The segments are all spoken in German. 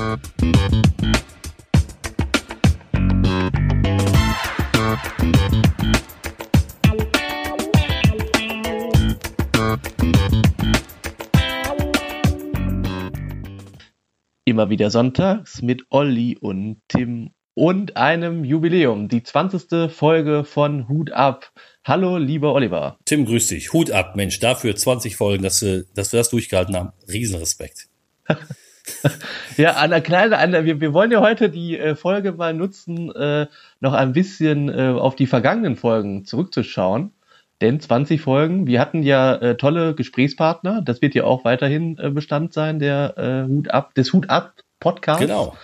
Immer wieder sonntags mit Olli und Tim und einem Jubiläum. Die 20. Folge von Hut ab. Hallo, lieber Oliver. Tim, grüß dich. Hut ab, Mensch. Dafür 20 Folgen, dass, wir, dass wir das durchgehalten haben. Riesenrespekt. ja, an der kleine, an der, wir, wir wollen ja heute die äh, Folge mal nutzen, äh, noch ein bisschen äh, auf die vergangenen Folgen zurückzuschauen. Denn 20 Folgen, wir hatten ja äh, tolle Gesprächspartner, das wird ja auch weiterhin äh, Bestand sein, der äh, Hut ab, des Hut ab Podcast. Genau.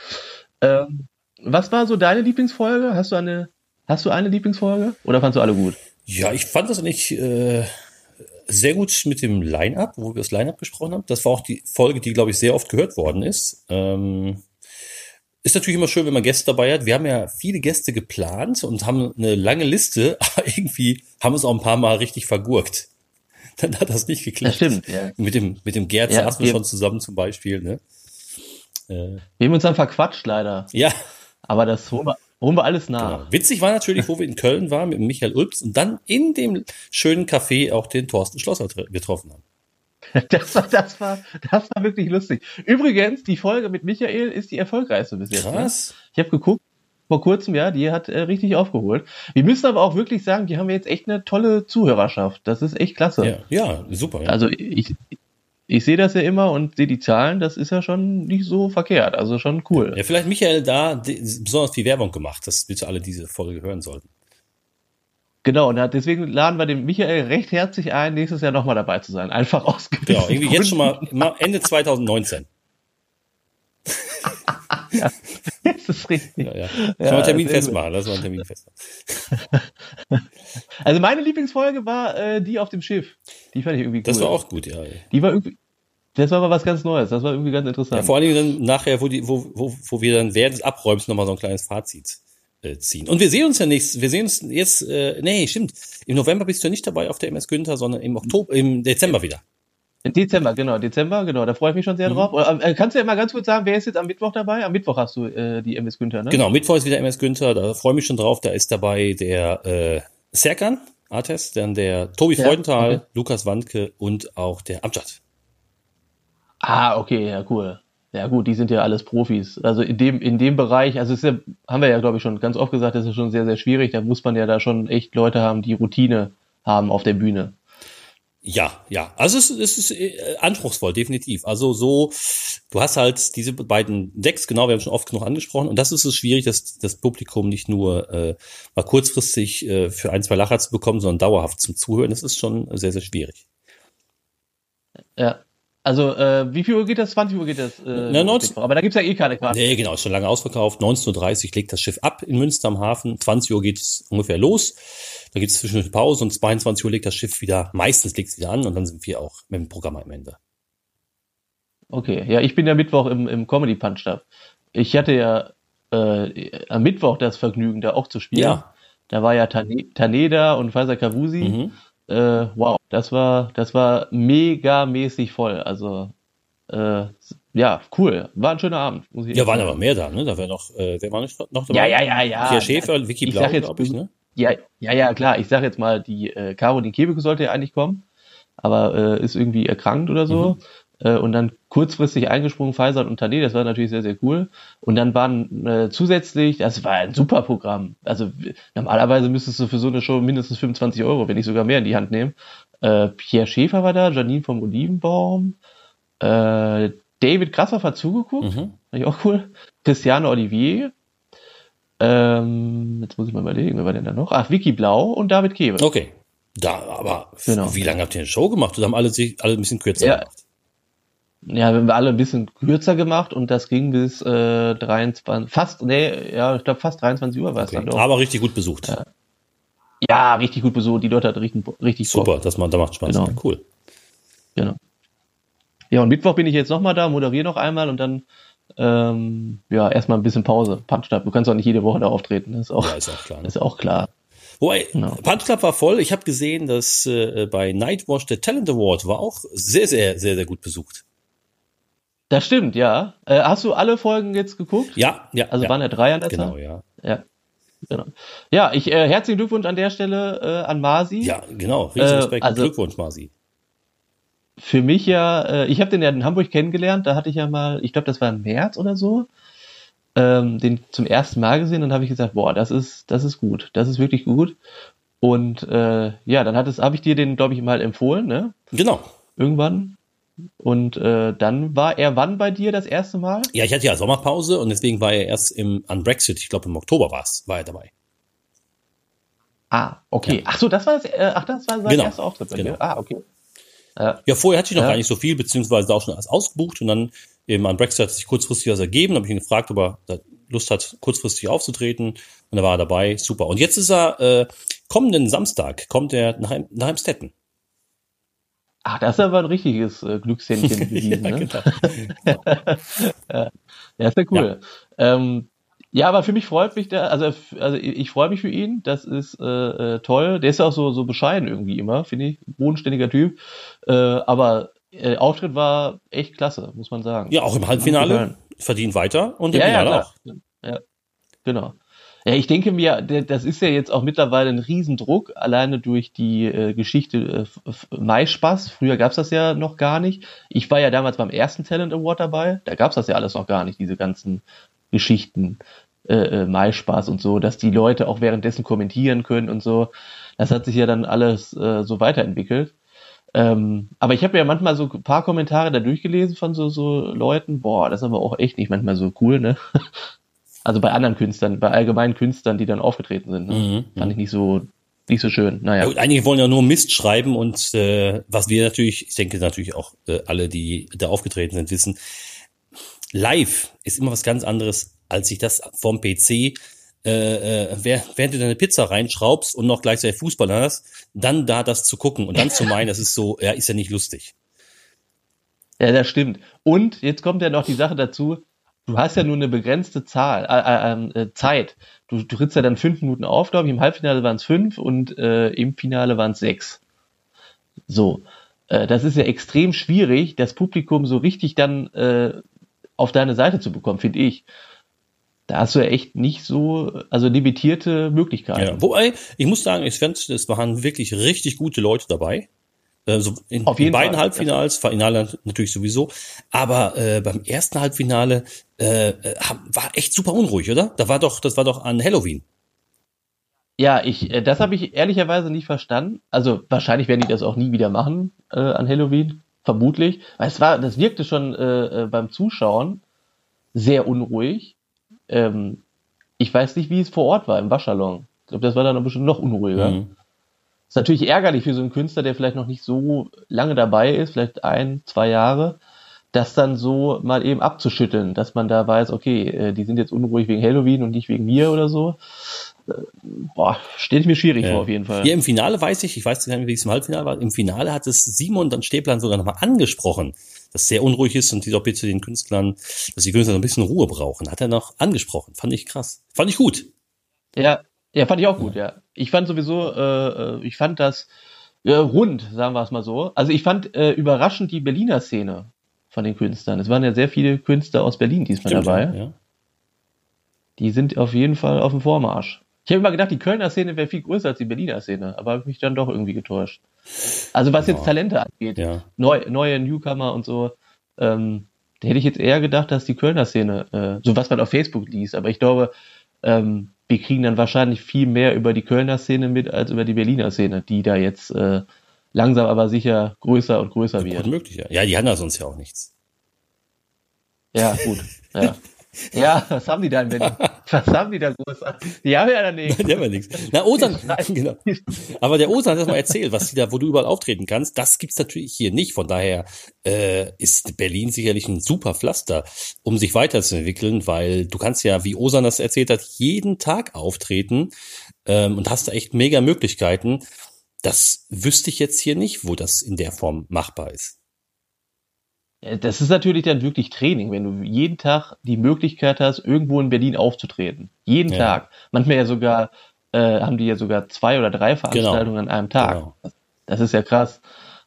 Ähm, was war so deine Lieblingsfolge? Hast du eine, hast du eine Lieblingsfolge oder fandst du alle gut? Ja, ich fand das nicht äh, sehr gut mit dem Line-Up, wo wir das Line-Up besprochen haben. Das war auch die Folge, die, glaube ich, sehr oft gehört worden ist. Ähm, ist natürlich immer schön, wenn man Gäste dabei hat. Wir haben ja viele Gäste geplant und haben eine lange Liste, aber irgendwie haben wir es auch ein paar Mal richtig vergurkt. Dann hat das nicht geklappt. Das stimmt, ja. Mit dem, mit dem Gerd Ja, saßen wir wir- schon zusammen zum Beispiel, ne? Äh, Wir haben uns dann verquatscht leider. ja, Aber das holen wir, holen wir alles nach. genau. Witzig war natürlich, wo wir in Köln waren mit Michael Ulps und dann in dem schönen Café auch den Thorsten Schlosser getroffen haben. Das war, das war, das war wirklich lustig. Übrigens, die Folge mit Michael ist die erfolgreichste bis jetzt. Ne? Krass. Ich habe geguckt, vor kurzem, ja, die hat äh, richtig aufgeholt. Wir müssen aber auch wirklich sagen, die haben jetzt echt eine tolle Zuhörerschaft. Das ist echt klasse. Ja, ja, super. Ja. Also ich, ich sehe das ja immer und sehe die Zahlen, das ist ja schon nicht so verkehrt. Also schon cool. Ja, vielleicht Michael da besonders viel Werbung gemacht, dass bitte alle diese Folge hören sollten. Genau, und deswegen laden wir den Michael recht herzlich ein, nächstes Jahr nochmal dabei zu sein. Einfach aus Genau, gewissen irgendwie jetzt schon mal Ende 2019. Das ist richtig. Ja, ja. Ja, wir einen Termin festmachen, lass mal einen Termin festmachen. Also meine Lieblingsfolge war äh, die auf dem Schiff. Die fand ich irgendwie cool. Das war auch gut, ja. Die war irgendwie. Das war mal was ganz Neues. Das war irgendwie ganz ja interessant. vor allen Dingen dann nachher, wo, die, wo, wo, wo wir dann während des Abräumens nochmal so ein kleines Fazit äh, ziehen. Und wir sehen uns ja nächstes, wir sehen uns jetzt, äh, nee, stimmt. Im November bist du ja nicht dabei auf der MS Günther, sondern im Oktober, im Dezember wieder. Dezember, genau, Dezember, genau. Da freue ich mich schon Mhm. sehr drauf. Oder, äh, kannst du ja mal ganz kurz sagen, wer ist jetzt am Mittwoch dabei? Am Mittwoch hast du äh, die MS Günther, ne? Genau, Mittwoch ist wieder MS Günther, da freue ich mich schon drauf. Da ist dabei der äh, Serkan, Artes, dann der Tobi Ja, Freudenthal, okay. Lukas Wandke und auch der Amjad. Ah, okay, ja, cool. Ja, gut, die sind ja alles Profis. Also in dem, in dem Bereich, also ja, haben wir ja, glaube ich, schon ganz oft gesagt, das ist schon sehr, sehr schwierig. Da muss man ja da schon echt Leute haben, die Routine haben auf der Bühne. Ja, ja. Also es, es ist äh, anspruchsvoll, definitiv. Also so, du hast halt diese beiden Decks, genau, wir haben schon oft genug angesprochen. Und das ist es schwierig, dass das Publikum nicht nur äh, mal kurzfristig äh, für ein, zwei Lacher zu bekommen, sondern dauerhaft zum Zuhören. Das ist schon sehr, sehr schwierig. Ja. Also, äh, wie viel Uhr geht das? 20 Uhr geht das? Äh, Na, 19 Aber da gibt's ja eh keine Karte. Nee, genau, ist schon lange ausverkauft. 19.30 Uhr legt das Schiff ab in Münster am Hafen. 20 Uhr geht es ungefähr los. Da gibt es zwischendurch Pause und 22 Uhr legt das Schiff wieder, meistens legt es wieder an und dann sind wir auch mit dem Programm am Ende. Okay, ja, ich bin ja Mittwoch im, im Comedy Punch Up. Ich hatte ja äh, am Mittwoch das Vergnügen, da auch zu spielen. Ja. Da war ja Tane Taneda und Faisal Kavusi. Mhm. Äh, wow, das war, das war mega mäßig voll. Also, äh, ja, cool. War ein schöner Abend. Ja, waren aber mehr da, ne? Da wäre noch, äh, wer war noch dabei? Ja, ja, ja, ja. Pierre Schäfer, Vicky Blau, glaube ich, ne? Ja, ja, ja, klar. Ich sag jetzt mal, die äh, Caroline Kebeck sollte ja eigentlich kommen, aber äh, ist irgendwie erkrankt oder so. Mhm. Äh, und dann kurzfristig eingesprungen Faisal und Tane, das war natürlich sehr, sehr cool. Und dann waren äh, zusätzlich, das war ein super Programm. Also normalerweise müsstest du für so eine Show mindestens 25 Euro, wenn nicht sogar mehr in die Hand nehmen. Äh, Pierre Schäfer war da, Janine vom Olivenbaum, äh, David Grassoff hat zugeguckt, Mhm. fand ich auch cool. Christiane Olivier, ähm, jetzt muss ich mal überlegen, wer war denn da noch? Ach, Vicky Blau und David Kebe. Okay. Da, aber Genau. wie lange habt ihr eine Show gemacht? Oder haben alle sich alle ein bisschen kürzer Ja. gemacht? Ja, wir haben alle ein bisschen kürzer gemacht und das ging bis äh, 23, fast, nee, ja, ich glaube fast 23 Uhr war es Okay. dann doch. Aber richtig gut besucht. Ja, richtig gut besucht, die Leute hatten richtig, richtig Bock. Super, das, man, da macht Spaß. Genau. Ja, cool. Genau. Ja, und Mittwoch bin ich jetzt nochmal da, moderiere noch einmal und dann ähm, ja, erstmal ein bisschen Pause. Punch-Up. Du kannst auch nicht jede Woche da auftreten, das ist auch, Ja, ist auch klar. Ne? ist auch klar. Wobei, Genau. Punch Club war voll. Ich habe gesehen, dass äh, bei Nightwatch der Talent Award war auch sehr, sehr, sehr, sehr gut besucht. Das stimmt, ja. Äh, hast du alle Folgen jetzt geguckt? Ja, ja. Also ja. waren ja drei an der Genau, Zahl? ja. Ja. Genau. Ja, ich äh, herzlichen Glückwunsch an der Stelle äh, an Masi. Ja, genau. Riesen Äh, Respekt. also- Glückwunsch, Masi. Für mich ja, äh, ich habe den ja in Hamburg kennengelernt, da hatte ich ja mal, ich glaube, das war im März oder so, ähm, den zum ersten Mal gesehen und habe ich gesagt, boah, das ist, das ist gut, das ist wirklich gut. Und äh, ja, dann hat es, habe ich dir den, glaube ich, mal empfohlen, ne? Genau. Irgendwann. Und äh, dann war er wann bei dir das erste Mal? Ja, ich hatte ja Sommerpause und deswegen war er erst im, an Brexit, ich glaube im Oktober war's, war er dabei. Ah, okay. Ach so, das war das, äh, ach, das war sein Genau. erster Auftritt bei Genau. dir. Ah, okay. Ja, vorher hatte ich noch Ja. gar nicht so viel, beziehungsweise auch schon alles ausgebucht und dann eben an Brexit hat sich kurzfristig was ergeben, habe ich ihn gefragt, ob er Lust hat, kurzfristig aufzutreten und da war er dabei, super. Und jetzt ist er, äh, kommenden Samstag, kommt er nach, Heim- nach Heimstetten. Ach, das ist aber ein richtiges äh, Glückshändchen gewesen, ja, ne? genau. Ja, ist ja cool. Ja. Ähm, ja, aber für mich freut mich der, also, also ich, freue mich für ihn, das ist äh, äh, toll. Der ist ja auch so, so bescheiden irgendwie immer, finde ich. Bodenständiger Typ. Äh, aber äh, Auftritt war echt klasse, muss man sagen. Ja, auch im Halbfinale verdient weiter und im ja, ja, Finale klar. auch. Ja, genau. Ja, ich denke mir, das ist ja jetzt auch mittlerweile ein Riesendruck, alleine durch die äh, Geschichte äh, Maispaß. Früher gab's das ja noch gar nicht. Ich war ja damals beim ersten Talent Award dabei. Da gab's das ja alles noch gar nicht, diese ganzen Geschichten, äh, äh, Maispaß und so, dass die Leute auch währenddessen kommentieren können und so. Das hat sich ja dann alles äh, so weiterentwickelt. Ähm, aber ich habe ja manchmal so ein paar Kommentare da durchgelesen von so, so Leuten. Boah, das ist aber auch echt nicht manchmal so cool, ne? Also bei anderen Künstlern, bei allgemeinen Künstlern, die dann aufgetreten sind. Ne? Mhm, Fand ich nicht so, nicht so schön. Ja, Naja. gut, einige wollen ja nur Mist schreiben und äh, was wir natürlich, ich denke natürlich auch äh, alle, die da aufgetreten sind, wissen, live ist immer was ganz anderes, als sich das vom PC, äh, äh, während du deine Pizza reinschraubst und noch gleichzeitig Fußball hast, dann da das zu gucken und dann zu meinen, das ist so, ja, ist ja nicht lustig. Ja, das stimmt. Und jetzt kommt ja noch die Sache dazu, du hast ja nur eine begrenzte Zahl, äh, äh, äh, Zeit. Du, du trittst ja dann fünf Minuten auf, glaube ich. Im Halbfinale waren es fünf und äh, im Finale waren es sechs. So. Äh, das ist ja extrem schwierig, das Publikum so richtig dann auf deine Seite zu bekommen, finde ich. Da hast du ja echt nicht so, also limitierte Möglichkeiten. Ja, wobei, ich muss sagen, ich fand, es waren wirklich richtig gute Leute dabei. Also in, Auf jeden in beiden Fall, Halbfinals, Finale natürlich sowieso. Aber äh, beim ersten Halbfinale äh, äh, war echt super unruhig, oder? Da war doch, das war doch an Halloween. Ja, ich, äh, das habe ich ehrlicherweise nicht verstanden. Also wahrscheinlich werden die das auch nie wieder machen äh, an Halloween, vermutlich. Weil es war, das wirkte schon äh, äh, beim Zuschauen sehr unruhig. Ähm, ich weiß nicht, wie es vor Ort war im Waschsalon. Ich glaube, das war dann bestimmt noch unruhiger. Mhm. Ist natürlich ärgerlich für so einen Künstler, der vielleicht noch nicht so lange dabei ist, vielleicht ein, zwei Jahre, das dann so mal eben abzuschütteln, dass man da weiß, okay, äh, die sind jetzt unruhig wegen Halloween und nicht wegen mir oder so. Boah, stelle ich mir schwierig Ja. vor, auf jeden Fall. Hier im Finale weiß ich, ich weiß gar nicht, wie es im Halbfinale war, im Finale hat es Simon dann Stäblein sogar nochmal angesprochen, dass es sehr unruhig ist und die doch bitte den Künstlern, dass die Künstler so ein bisschen Ruhe brauchen. Hat er noch angesprochen. Fand ich krass. Fand ich gut. Ja, ja, fand ich auch gut, ja. Ich fand sowieso, äh, äh, ich fand das äh, rund, sagen wir es mal so. Also ich fand äh, überraschend die Berliner Szene von den Künstlern. Es waren ja sehr viele Künstler aus Berlin diesmal dabei. ja, ja. Die sind auf jeden Fall auf dem Vormarsch. Ich habe immer gedacht, die Kölner Szene wäre viel größer als die Berliner Szene, aber habe mich dann doch irgendwie getäuscht. Also was jetzt Ja. Talente angeht, Ja. neu, neue Newcomer und so, ähm, da hätte ich jetzt eher gedacht, dass die Kölner Szene, äh, so was man auf Facebook liest, aber ich glaube, ähm, wir kriegen dann wahrscheinlich viel mehr über die Kölner Szene mit als über die Berliner Szene, die da jetzt äh, langsam aber sicher größer und größer wird. möglich, ja. Ja, die haben ja sonst ja auch nichts. Ja, gut. Ja. ja, was haben die da in Berlin? Was haben die da groß? Die haben ja dann nichts. Die haben ja nichts. Na, Osan, genau. Aber der Osan hat das mal erzählt, was die da, wo du überall auftreten kannst, das gibt's natürlich hier nicht. Von daher äh, ist Berlin sicherlich ein super Pflaster, um sich weiterzuentwickeln, weil du kannst ja, wie Osan das erzählt hat, jeden Tag auftreten ähm, und hast da echt mega Möglichkeiten. Das wüsste ich jetzt hier nicht, wo das in der Form machbar ist. Ja, Das ist natürlich dann wirklich Training, wenn du jeden Tag die Möglichkeit hast, irgendwo in Berlin aufzutreten. Jeden Ja. Tag. Manchmal ja sogar, äh, haben die ja sogar zwei oder drei Veranstaltungen an einem Tag. Genau. Das ist ja krass.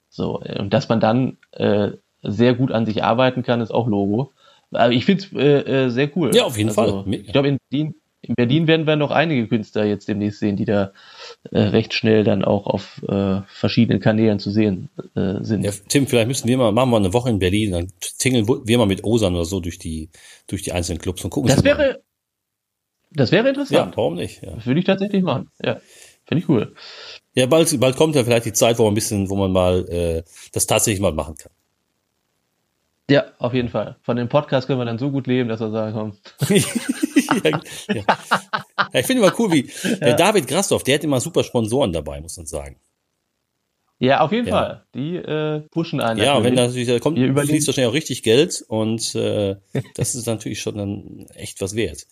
So, äh, und dass man dann äh, sehr gut an sich arbeiten kann, ist auch Logo. Aber ich finde es äh, äh, sehr cool. Ja, auf jeden also, Fall. Ich glaube, in Berlin, in Berlin werden wir noch einige Künstler jetzt demnächst sehen, die da äh, recht schnell dann auch auf äh, verschiedenen Kanälen zu sehen äh, sind. Ja, Tim, vielleicht müssen wir mal, machen wir eine Woche in Berlin, dann tingeln wir mal mit Osan oder so durch die, durch die einzelnen Clubs und gucken. Das mal an. wäre, das wäre ja, interessant. warum nicht? Ja. Das würde ich tatsächlich machen. Ja, finde ich cool. ja, bald, bald kommt ja vielleicht die Zeit, wo man ein bisschen, wo man mal äh, das tatsächlich mal machen kann. Ja, auf jeden Fall. Von dem Podcast können wir dann so gut leben, dass wir sagen, komm. ja, ja. ja, ich finde immer cool, wie der David Grasdorf, der hat immer super Sponsoren dabei, muss man sagen. Ja, auf jeden. Fall. Die äh, pushen einen. Ja, und wenn natürlich. da natürlich, da kommt, fließt wahrscheinlich auch richtig Geld und äh, das ist natürlich schon dann echt was wert.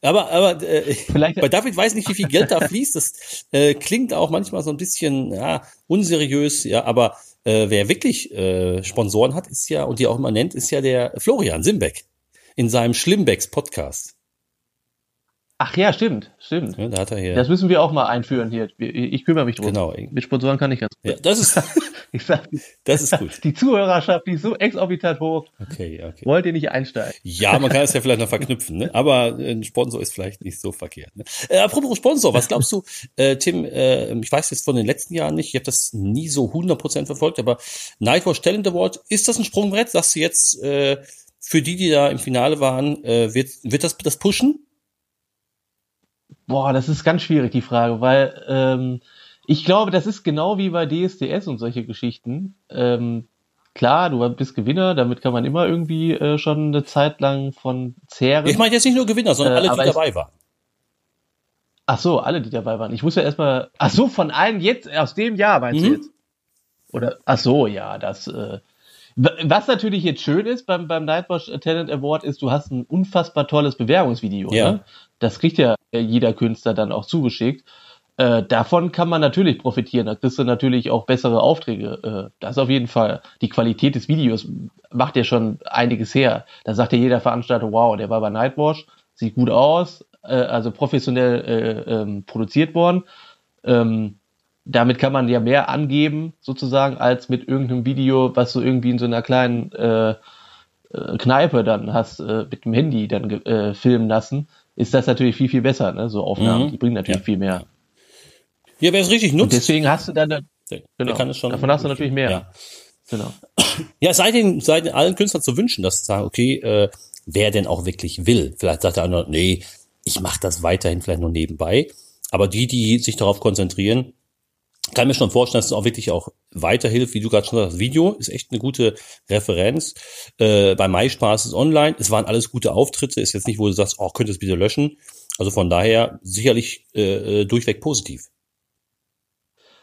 Aber, aber äh, Vielleicht- bei David weiß nicht, wie viel Geld da fließt. Das äh, klingt auch manchmal so ein bisschen ja, unseriös, ja, aber äh, wer wirklich äh, Sponsoren hat, ist ja, und die auch immer nennt, ist ja der Florian Simbeck in seinem Schlimmbecks Podcast. Ach ja, stimmt, stimmt. Ja, da hat er hier. Das müssen wir auch mal einführen hier. Ich kümmere mich drum. Genau. Mit Sponsoren kann ich ganz gut. ja, das ist, Ich sag, das ist gut. die Zuhörerschaft, die ist so exorbitant hoch. Okay, okay. Wollt ihr nicht einsteigen? Ja, man kann es ja vielleicht noch verknüpfen, ne? aber ein Sponsor ist vielleicht nicht so verkehrt. Ne? Äh, apropos Sponsor, was glaubst du, äh, Tim, äh, ich weiß jetzt von den letzten Jahren nicht, ich habe das nie so 100% verfolgt, aber Nightwatch Talent Award, ist das ein Sprungbrett? Sagst du jetzt, äh, für die, die da im Finale waren, äh, wird, wird das das pushen? Boah, das ist ganz schwierig, die Frage, weil ähm, ich glaube, das ist genau wie bei DSDS und solche Geschichten. Ähm, klar, du bist Gewinner, damit kann man immer irgendwie äh, schon eine Zeit lang von zehren. Ich meine jetzt nicht nur Gewinner, sondern Äh, alle, die dabei waren. Ach so, alle, die dabei waren. Ich muss ja erstmal. Ach so, von allen jetzt, aus dem Jahr meinst du Mhm. jetzt? Oder, ach so, ja, das. Äh, was natürlich jetzt schön ist beim, beim Nightwatch Talent Award ist, du hast ein unfassbar tolles Bewerbungsvideo. Ja. Ne? Das kriegt ja jeder Künstler dann auch zugeschickt. Äh, davon kann man natürlich profitieren. Da kriegst du natürlich auch bessere Aufträge. Äh, das auf jeden Fall. Die Qualität des Videos macht ja schon einiges her. Da sagt ja jeder Veranstalter, wow, der war bei Nightwatch, sieht gut aus, äh, also professionell äh, ähm, produziert worden. Ähm, damit kann man ja mehr angeben, sozusagen, als mit irgendeinem Video, was du irgendwie in so einer kleinen äh, äh, Kneipe dann hast, äh, mit dem Handy dann äh, filmen lassen, ist das natürlich viel, viel besser, ne? So Aufnahmen, Mhm. die bringen natürlich Ja. viel mehr. Ja, wer es richtig Und nutzt, deswegen hast du dann, der, genau, der schon. davon hast du natürlich mehr. Ja. Genau. Ja, sei den, sei den allen Künstlern zu wünschen, dass sie sagen, okay, äh, wer denn auch wirklich will. Vielleicht sagt der andere, nee, ich mache das weiterhin vielleicht nur nebenbei. Aber die, die sich darauf konzentrieren, kann mir schon vorstellen, dass es auch wirklich auch weiterhilft, wie du gerade schon sagst. Video ist echt eine gute Referenz. Äh, bei MySpaß ist online. Es waren alles gute Auftritte. Ist jetzt nicht, wo du sagst, oh, könntest bitte löschen. Also von daher sicherlich äh, äh, durchweg positiv.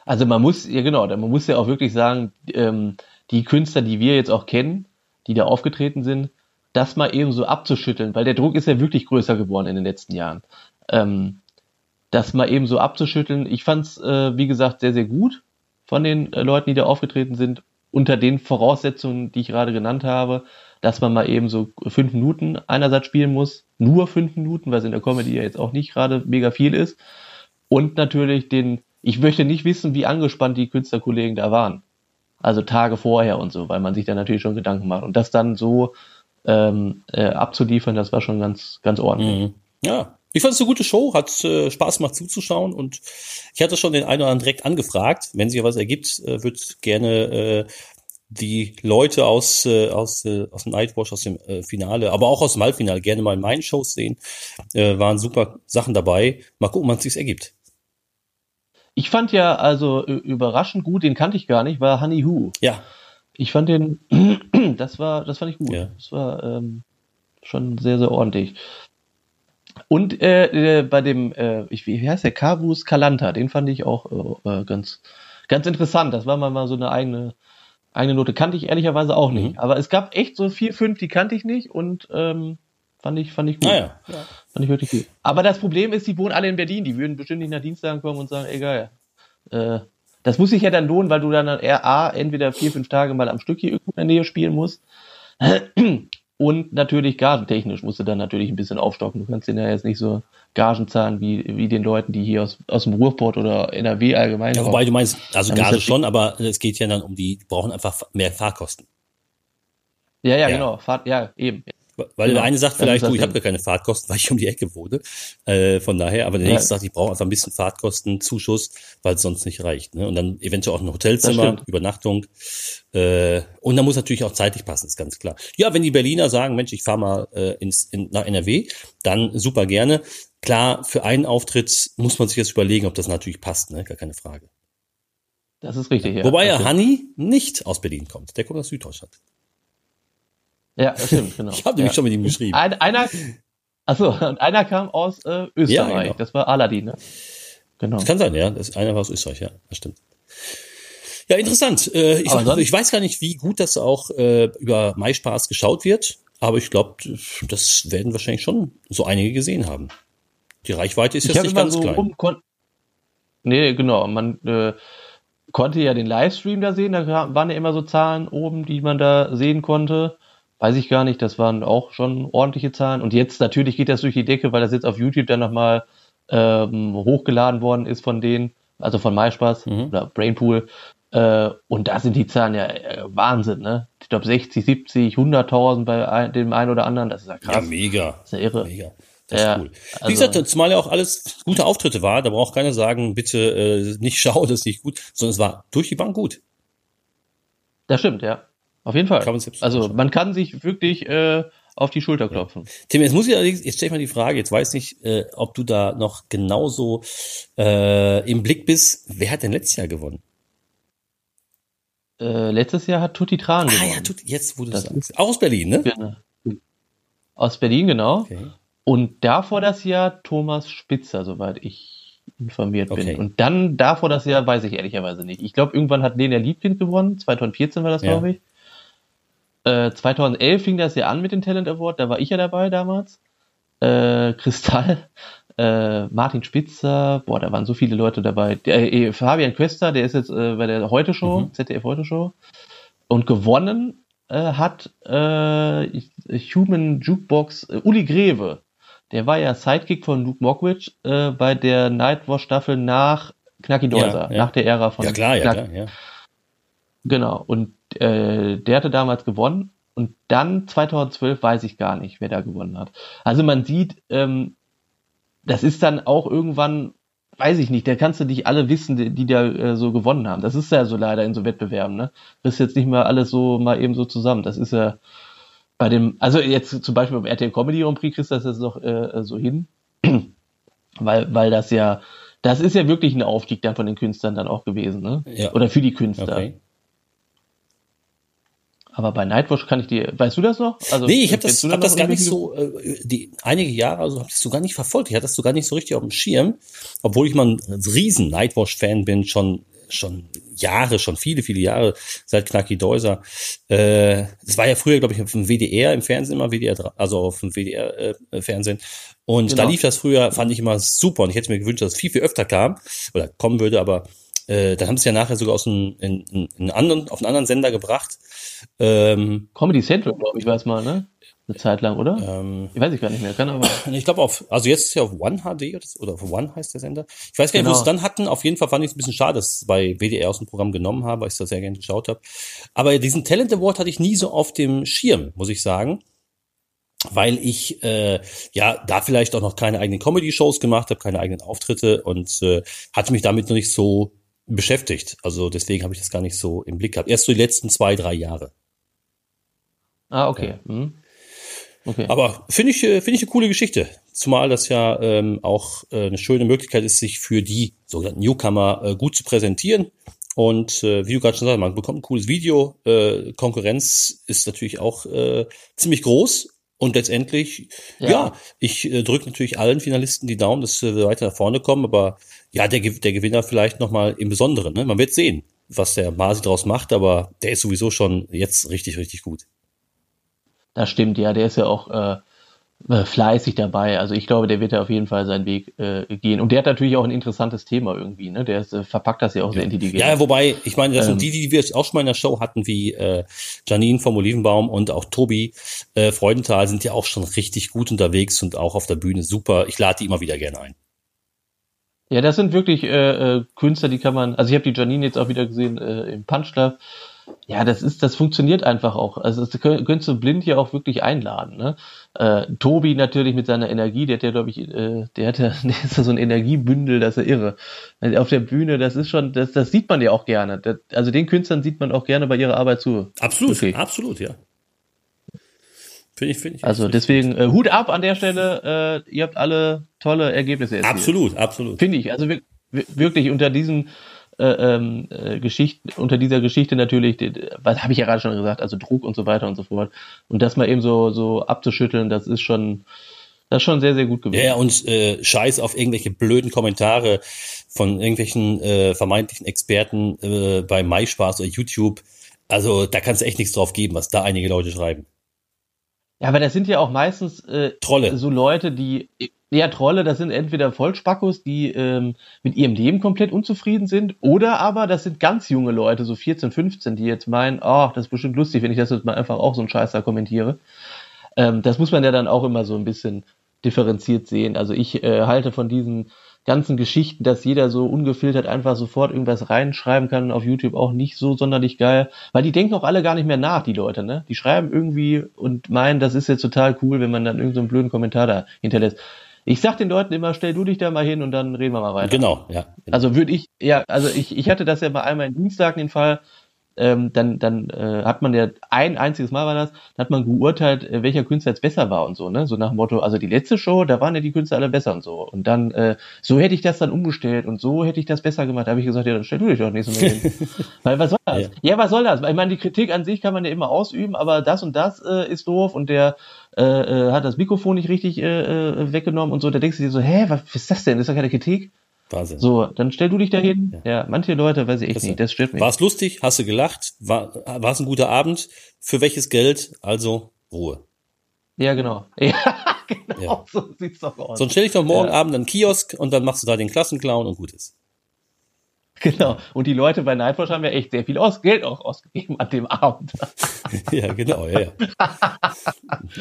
Also man muss, ja genau, man muss ja auch wirklich sagen, ähm, die Künstler, die wir jetzt auch kennen, die da aufgetreten sind, das mal eben so abzuschütteln, weil der Druck ist ja wirklich größer geworden in den letzten Jahren. Ähm, das mal eben so abzuschütteln, ich fand's, äh, wie gesagt, sehr, sehr gut von den äh, Leuten, die da aufgetreten sind, unter den Voraussetzungen, die ich gerade genannt habe, dass man mal eben so fünf Minuten einerseits spielen muss, nur fünf Minuten, weil es in der Comedy ja jetzt auch nicht gerade mega viel ist. Und natürlich den, ich möchte nicht wissen, wie angespannt die Künstlerkollegen da waren. Also Tage vorher und so, weil man sich da natürlich schon Gedanken macht. Und das dann so ähm, äh, abzuliefern, das war schon ganz, ganz ordentlich. Mhm. Ja, ich fand es eine gute Show, hat äh, Spaß gemacht zuzuschauen und ich hatte schon den einen oder anderen direkt angefragt. Wenn sich was ergibt, äh, wird gerne äh, die Leute aus, äh, aus, äh, aus dem Nightwatch, aus dem äh, Finale, aber auch aus dem Halbfinale gerne mal in meinen Shows sehen. Äh, waren super Sachen dabei. Mal gucken, wann es sich ergibt. Ich fand ja also überraschend gut, den kannte ich gar nicht, war Honey Who. Ja, Ich fand den, das war, das fand ich gut. Ja. Das war ähm, schon sehr, sehr ordentlich. Und äh, äh, bei dem, äh, ich, wie heißt der, Cavus Calanta, den fand ich auch äh, äh, ganz, ganz interessant. Das war mal, mal so eine eigene, eigene Note. Kannte ich ehrlicherweise auch nicht. Mhm. Aber es gab echt so vier, fünf, die kannte ich nicht und ähm, fand ich, fand ich gut. naja. Fand ich wirklich gut. Aber das Problem ist, die wohnen alle in Berlin. Die würden bestimmt nicht nach Dienstag kommen und sagen, egal. Äh, das muss sich ja dann lohnen, weil du dann eher A, entweder vier, fünf Tage mal am Stück hier irgendwo in der Nähe spielen musst. Und natürlich gagentechnisch musst du dann natürlich ein bisschen aufstocken. Du kannst denen ja jetzt nicht so Gagen zahlen wie, wie den Leuten, die hier aus, aus dem Ruhrport oder NRW allgemein Ja, wobei du meinst, also Dann Gage schon, aber es geht ja dann um die, die brauchen einfach mehr Fahrkosten. Ja, ja, ja. genau. Fahrt, ja, eben. Weil genau. der eine sagt vielleicht, du, ich habe gar keine Fahrtkosten, weil ich um die Ecke wohne. Äh, von daher, aber der nächste sagt, ich brauche einfach ein bisschen Fahrtkostenzuschuss, weil es sonst nicht reicht. Ne? Und dann eventuell auch ein Hotelzimmer, Übernachtung. Äh, und dann muss natürlich auch zeitlich passen, ist ganz klar. Ja, wenn die Berliner sagen, Mensch, ich fahre mal äh, ins, in, nach NRW, dann super gerne. Klar, für einen Auftritt muss man sich jetzt überlegen, ob das natürlich passt, ne? Gar keine Frage. Das ist richtig, ja. Wobei ja Hanni nicht aus Berlin kommt. Der kommt aus Süddeutschland. Ja, stimmt, genau. ich habe nämlich ja. schon mit ihm geschrieben. Ein, einer, achso, und einer kam aus äh, Österreich. Ja, genau. Das war Aladdin, ne? Genau. Das kann sein, ja. Das, einer war aus Österreich, ja. Das stimmt. Ja, interessant. Äh, ich, also, ich weiß gar nicht, wie gut das auch äh, über MySpaß geschaut wird, aber ich glaube, das werden wahrscheinlich schon so einige gesehen haben. Die Reichweite ist jetzt nicht ganz so klein. nee, genau. Man äh, konnte ja den Livestream da sehen, da waren ja immer so Zahlen oben, die man da sehen konnte weiß ich gar nicht, das waren auch schon ordentliche Zahlen. Und jetzt natürlich geht das durch die Decke, weil das jetzt auf YouTube dann nochmal ähm, hochgeladen worden ist von denen, also von MySpaß mhm. oder Brainpool. Äh, und da sind die Zahlen ja äh, Wahnsinn, ne? Ich glaube 60, 70, 100.000 bei ein, dem einen oder anderen, das ist ja krass. Ja, mega. Das ist ja irre. Mega. Das ja, ist cool. Wie also, gesagt, zumal ja auch alles gute Auftritte war, da braucht keiner sagen, bitte äh, nicht schauen, das ist nicht gut, sondern es war durch die Bank gut. Das stimmt, ja. Auf jeden Fall. also man kann sich wirklich äh, auf die Schulter klopfen. Tim, jetzt muss ich allerdings, jetzt stell ich mal die Frage, jetzt weiß nicht, äh, ob du da noch genauso äh, im Blick bist. Wer hat denn letztes Jahr gewonnen? Äh, letztes Jahr hat Tutti Tran gewonnen. Ah ja, Tutti, jetzt wurde das sagst. Auch aus Berlin, ne? Genau. Aus Berlin, genau. Okay. Und davor das Jahr Thomas Spitzer, soweit ich informiert bin. Okay. Und dann davor das Jahr weiß ich ehrlicherweise nicht. Ich glaube, irgendwann hat Lena Liebkind gewonnen. 2014 war das, ja. glaube ich. 2011 äh, fing das ja an mit dem Talent Award, da war ich ja dabei damals. Äh, Kristall, äh, Martin Spitzer, boah, da waren so viele Leute dabei. Der, äh, Fabian Quester, der ist jetzt äh, bei der Heute Show, mhm. ZDF Heute Show. Und gewonnen äh, hat äh, Human Jukebox äh, Uli Greve. Der war ja Sidekick von Luke Mockridge äh, bei der Nightwatch Staffel nach Knacki Deuser, ja, ja. nach der Ära von Ja klar, ja, klar, ja. Genau, und äh, der hatte damals gewonnen und dann 2012 weiß ich gar nicht, wer da gewonnen hat. Also man sieht, ähm, das ist dann auch irgendwann, weiß ich nicht, da kannst du nicht alle wissen, die, die da äh, so gewonnen haben. Das ist ja so leider in so Wettbewerben, ne? Das ist jetzt nicht mal alles so mal eben so zusammen. Das ist ja bei dem, also jetzt zum Beispiel beim RTL Comedy Grand Prix kriegst du das jetzt noch äh, so hin, weil, weil das ja, das ist ja wirklich ein Aufstieg dann von den Künstlern dann auch gewesen, ne? Ja. Oder für die Künstler. Okay. Aber bei Nightwatch kann ich dir, weißt du das noch? Also, nee, ich habe das, hab das gar nicht so, äh, die einige Jahre, also habe ich das so gar nicht verfolgt. Ich hatte das so gar nicht so richtig auf dem Schirm, obwohl ich mal ein riesen Nightwatch-Fan bin, schon schon Jahre, schon viele, viele Jahre seit Knacki Deuser. Äh, das war ja früher, glaube ich, auf dem WDR im Fernsehen immer, WDR, also auf dem WDR-Fernsehen. Äh, und genau. da lief das früher, fand ich immer super. Und ich hätte mir gewünscht, dass es viel, viel öfter kam oder kommen würde, aber äh, dann haben sie ja nachher sogar aus einem, in, in, in anderen, auf einen anderen Sender gebracht. Ähm, Comedy Central, glaube ich, war es mal, ne? Eine Zeit lang, oder? Ähm, ich weiß ich gar nicht mehr, kann aber. Ich glaube auf, also jetzt ist ja auf One HD oder auf One heißt der Sender. Ich weiß gar nicht, genau. wo sie es dann hatten. Auf jeden Fall fand ich es ein bisschen schade, dass ich bei WDR aus dem Programm genommen habe, weil ich das sehr gerne geschaut habe. Aber diesen Talent Award hatte ich nie so auf dem Schirm, muss ich sagen weil ich äh, ja da vielleicht auch noch keine eigenen Comedy-Shows gemacht habe, keine eigenen Auftritte und äh, hatte mich damit noch nicht so beschäftigt. Also deswegen habe ich das gar nicht so im Blick gehabt. Erst so die letzten zwei, drei Jahre. Ah, okay. Ja. Mhm. okay. Aber finde ich, äh, finde ich eine coole Geschichte. Zumal das ja ähm, auch äh, eine schöne Möglichkeit ist, sich für die sogenannten Newcomer äh, gut zu präsentieren. Und äh, wie du gerade schon sagst, man bekommt ein cooles Video. Äh, Konkurrenz ist natürlich auch äh, ziemlich groß. Und letztendlich, ja, ja ich äh, drücke natürlich allen Finalisten die Daumen, dass sie weiter nach vorne kommen, aber ja, der, der Gewinner vielleicht nochmal im Besonderen. Ne? Man wird sehen, was der Masi draus macht, aber der ist sowieso schon jetzt richtig, richtig gut. Das stimmt, ja, der ist ja auch äh, äh, fleißig dabei. Also ich glaube, der wird ja auf jeden Fall seinen Weg äh, gehen. Und der hat natürlich auch ein interessantes Thema irgendwie. Ne? Der ist, äh, verpackt das ja auch sehr intelligent. Ja, wobei, ich meine, das ähm, sind die, die wir auch schon mal in der Show hatten, wie äh, Janine vom Olivenbaum und auch Tobi äh, Freudenthal sind ja auch schon richtig gut unterwegs und auch auf der Bühne super. Ich lade die immer wieder gerne ein. Ja, das sind wirklich äh, äh, Künstler, die kann man, also ich habe die Janine jetzt auch wieder gesehen äh, im Punch Club. Ja, das ist, das funktioniert einfach auch. Also das könntest du blind hier auch wirklich einladen. Ne? Äh, Tobi natürlich mit seiner Energie, der hat ja, glaube ich, äh, der hat ja, der ist ja so ein Energiebündel, das ist ja irre. Also auf der Bühne, das ist schon, das, das sieht man ja auch gerne. Das, also den Künstlern sieht man auch gerne bei ihrer Arbeit zu. Absolut, okay. absolut, ja. Finde ich, finde ich. Also deswegen äh, Hut ab an der Stelle. Äh, ihr habt alle tolle Ergebnisse erzielt. Absolut, absolut. Finde ich. Also wirklich unter diesen äh, ähm, äh, Geschichten, unter dieser Geschichte natürlich, was habe ich ja gerade schon gesagt, also Druck und so weiter und so fort. Und das mal eben so so abzuschütteln, das ist schon das ist schon sehr, sehr gut gewesen. Ja, und äh, scheiß auf irgendwelche blöden Kommentare von irgendwelchen äh, vermeintlichen Experten äh, bei MySpaß oder YouTube. Also da kannst du echt nichts drauf geben, was da einige Leute schreiben. Ja, aber das sind ja auch meistens äh, Trolle. so Leute, die ja Trolle, das sind entweder Vollspackos, die ähm, mit ihrem Leben komplett unzufrieden sind, oder aber das sind ganz junge Leute, so 14, 15, die jetzt meinen, oh, das ist bestimmt lustig, wenn ich das jetzt mal einfach auch so einen Scheiß da kommentiere. Ähm, das muss man ja dann auch immer so ein bisschen differenziert sehen. Also ich äh, halte von diesen ganzen Geschichten, dass jeder so ungefiltert einfach sofort irgendwas reinschreiben kann auf YouTube auch nicht so sonderlich geil, weil die denken auch alle gar nicht mehr nach, die Leute, ne? Die schreiben irgendwie und meinen, das ist jetzt total cool, wenn man dann irgendeinen so blöden Kommentar da hinterlässt. Ich sag den Leuten immer, stell du dich da mal hin und dann reden wir mal weiter. Genau, ja. Genau. Also würde ich, ja, also ich, ich hatte das ja mal einmal in Dienstag den Fall, ähm, dann, dann äh, hat man ja ein einziges Mal war das, dann hat man geurteilt, äh, welcher Künstler jetzt besser war und so, ne? So nach dem Motto, also die letzte Show, da waren ja die Künstler alle besser und so. Und dann, äh, so hätte ich das dann umgestellt und so hätte ich das besser gemacht. Da habe ich gesagt, ja, dann stell du dich doch nicht so mehr hin. Weil was soll das? Ja. ja. was soll das? Ich meine, die Kritik an sich kann man ja immer ausüben, aber das und das äh, ist doof und der äh, äh, hat das Mikrofon nicht richtig äh, äh, weggenommen und so. Da denkst du dir so, hä, was ist das denn? Das ist doch keine Kritik. Wahnsinn. So, dann stell du dich dahin. Ja, ja manche Leute weiß ich echt nicht, das stört mich. War es lustig? Hast du gelacht? War war es ein guter Abend? Für welches Geld? Also Ruhe. Ja, genau. Ja, genau, ja. so sieht's doch aus. Sonst stell dich doch morgen ja. Abend an den Kiosk und dann machst du da den Klassenclown und gut ist. Genau. Und die Leute bei Nightwatch haben ja echt sehr viel aus Geld auch ausgegeben an dem Abend. ja, genau, ja. ja. ja.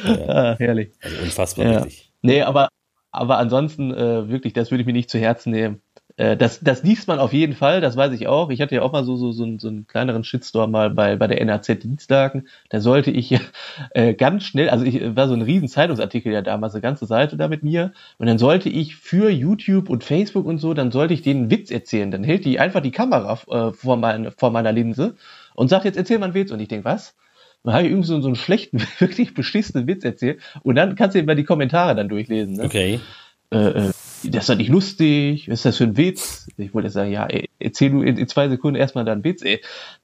Ah, herrlich. Also unfassbar ja. richtig. Nee, aber aber ansonsten, äh, wirklich, das würde ich mir nicht zu Herzen nehmen. Äh, das, das liest man auf jeden Fall, das weiß ich auch. Ich hatte ja auch mal so, so, so, einen, so einen kleineren Shitstorm mal bei, bei der NAZ Dienstagen. Da sollte ich äh, ganz schnell, also ich war so ein riesen Zeitungsartikel ja damals, eine ganze Seite da mit mir. Und dann sollte ich für YouTube und Facebook und so, dann sollte ich einen Witz erzählen. Dann hält die einfach die Kamera äh, vor, mein, vor meiner Linse und sagt, jetzt erzähl mal einen Witz. Und ich denke, was? Dann habe ich irgendwie so, so einen schlechten, wirklich beschissenen Witz erzählt. Und dann kannst du immer die Kommentare dann durchlesen. Ne? Okay. Äh, äh, das ist doch nicht lustig, was ist das für ein Witz? Ich wollte sagen, ja, ey, erzähl du in, in, zwei Sekunden erstmal deinen Witz, ey.